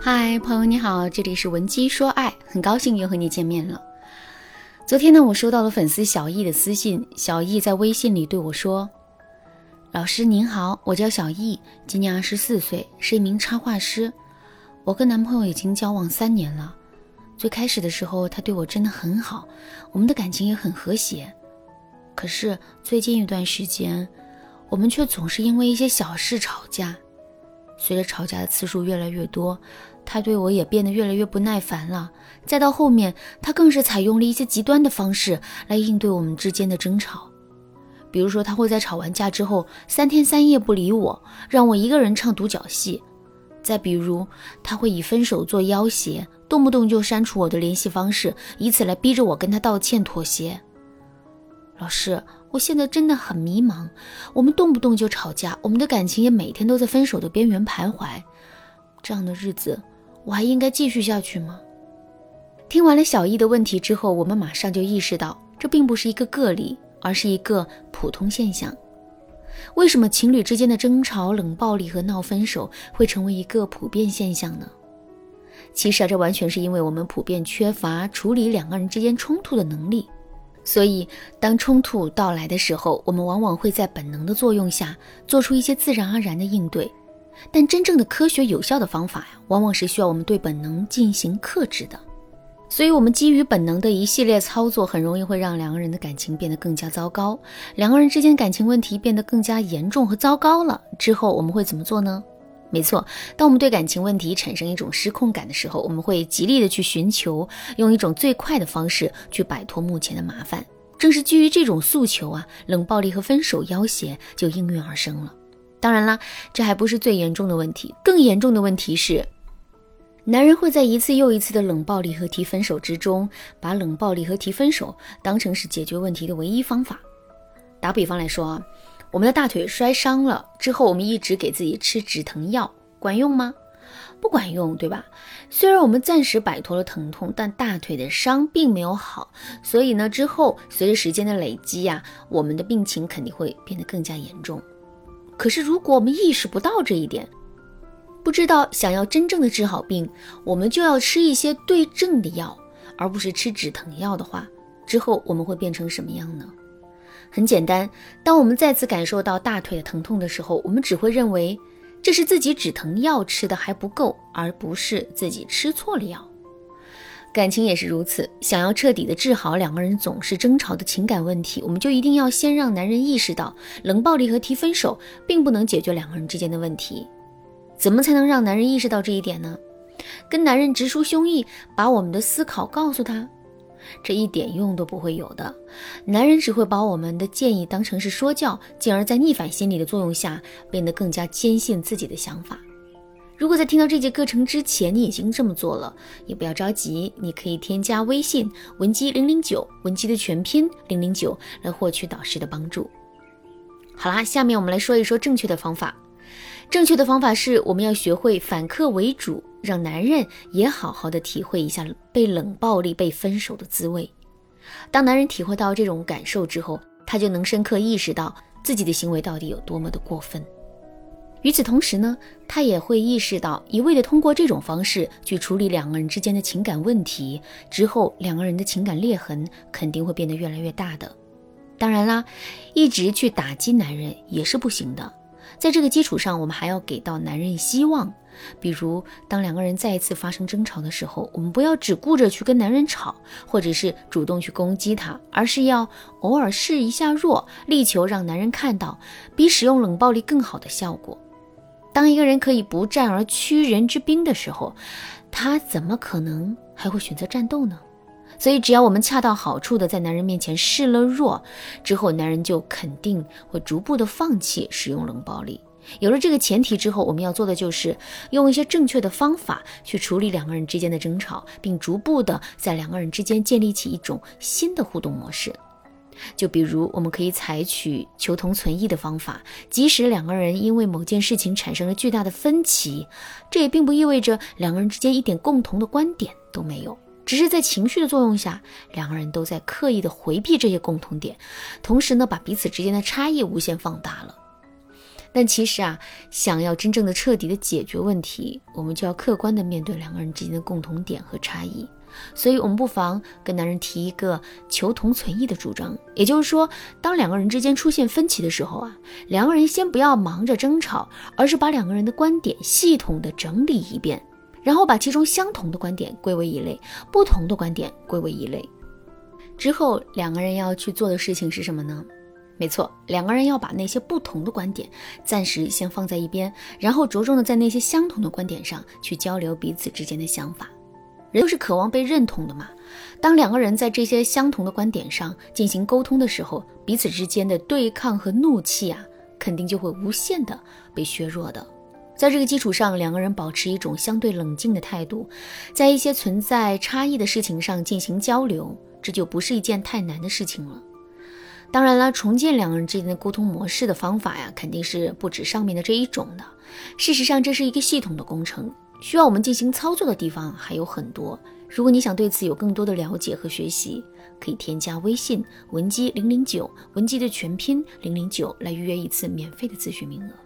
嗨，朋友你好，这里是文姬说爱，很高兴又和你见面了。昨天呢，我收到了粉丝小易的私信，小易在微信里对我说：“老师您好，我叫小易，今年二十四岁，是一名插画师。我跟男朋友已经交往三年了。最开始的时候，他对我真的很好，我们的感情也很和谐。可是最近一段时间，我们却总是因为一些小事吵架。随着吵架的次数越来越多，他对我也变得越来越不耐烦了。再到后面，他更是采用了一些极端的方式来应对我们之间的争吵。比如说，他会在吵完架之后三天三夜不理我，让我一个人唱独角戏；再比如，他会以分手做要挟，动不动就删除我的联系方式，以此来逼着我跟他道歉妥协。老师，我现在真的很迷茫。我们动不动就吵架，我们的感情也每天都在分手的边缘徘徊。这样的日子，我还应该继续下去吗？听完了小易的问题之后，我们马上就意识到，这并不是一个个例，而是一个普通现象。为什么情侣之间的争吵、冷暴力和闹分手会成为一个普遍现象呢？其实啊，这完全是因为我们普遍缺乏处理两个人之间冲突的能力。所以，当冲突到来的时候，我们往往会在本能的作用下做出一些自然而然的应对。但真正的科学有效的方法呀，往往是需要我们对本能进行克制的。所以，我们基于本能的一系列操作，很容易会让两个人的感情变得更加糟糕，两个人之间感情问题变得更加严重和糟糕了。之后我们会怎么做呢？没错，当我们对感情问题产生一种失控感的时候，我们会极力的去寻求用一种最快的方式去摆脱目前的麻烦。正是基于这种诉求啊，冷暴力和分手要挟就应运而生了。当然啦，这还不是最严重的问题，更严重的问题是，男人会在一次又一次的冷暴力和提分手之中，把冷暴力和提分手当成是解决问题的唯一方法。打比方来说啊。我们的大腿摔伤了之后，我们一直给自己吃止疼药，管用吗？不管用，对吧？虽然我们暂时摆脱了疼痛，但大腿的伤并没有好，所以呢，之后随着时间的累积呀，我们的病情肯定会变得更加严重。可是，如果我们意识不到这一点，不知道想要真正的治好病，我们就要吃一些对症的药，而不是吃止疼药的话，之后我们会变成什么样呢？很简单，当我们再次感受到大腿的疼痛的时候，我们只会认为这是自己止疼药吃的还不够，而不是自己吃错了药。感情也是如此，想要彻底的治好两个人总是争吵的情感问题，我们就一定要先让男人意识到，冷暴力和提分手并不能解决两个人之间的问题。怎么才能让男人意识到这一点呢？跟男人直抒胸臆，把我们的思考告诉他。这一点用都不会有的，男人只会把我们的建议当成是说教，进而，在逆反心理的作用下，变得更加坚信自己的想法。如果在听到这节课程之前，你已经这么做了，也不要着急，你可以添加微信文姬零零九，文姬的全拼零零九，来获取导师的帮助。好啦，下面我们来说一说正确的方法。正确的方法是，我们要学会反客为主，让男人也好好的体会一下被冷暴力、被分手的滋味。当男人体会到这种感受之后，他就能深刻意识到自己的行为到底有多么的过分。与此同时呢，他也会意识到，一味的通过这种方式去处理两个人之间的情感问题之后，两个人的情感裂痕肯定会变得越来越大的。当然啦，一直去打击男人也是不行的。在这个基础上，我们还要给到男人希望。比如，当两个人再一次发生争吵的时候，我们不要只顾着去跟男人吵，或者是主动去攻击他，而是要偶尔示一下弱，力求让男人看到比使用冷暴力更好的效果。当一个人可以不战而屈人之兵的时候，他怎么可能还会选择战斗呢？所以，只要我们恰到好处的在男人面前示了弱，之后男人就肯定会逐步的放弃使用冷暴力。有了这个前提之后，我们要做的就是用一些正确的方法去处理两个人之间的争吵，并逐步的在两个人之间建立起一种新的互动模式。就比如，我们可以采取求同存异的方法，即使两个人因为某件事情产生了巨大的分歧，这也并不意味着两个人之间一点共同的观点都没有。只是在情绪的作用下，两个人都在刻意的回避这些共同点，同时呢，把彼此之间的差异无限放大了。但其实啊，想要真正的彻底的解决问题，我们就要客观的面对两个人之间的共同点和差异。所以，我们不妨跟男人提一个求同存异的主张，也就是说，当两个人之间出现分歧的时候啊，两个人先不要忙着争吵，而是把两个人的观点系统的整理一遍，然后把其中相同的观点归为一类，不同的观点归为一类。之后，两个人要去做的事情是什么呢？没错，两个人要把那些不同的观点暂时先放在一边，然后着重的在那些相同的观点上去交流彼此之间的想法。人都是渴望被认同的嘛。当两个人在这些相同的观点上进行沟通的时候，彼此之间的对抗和怒气啊，肯定就会无限的被削弱的。在这个基础上，两个人保持一种相对冷静的态度，在一些存在差异的事情上进行交流，这就不是一件太难的事情了。当然了，重建两个人之间的沟通模式的方法呀，肯定是不止上面的这一种的。事实上，这是一个系统的工程，需要我们进行操作的地方还有很多。如果你想对此有更多的了解和学习，可以添加微信文姬零零九，文姬的全拼零零九，来预约一次免费的咨询名额。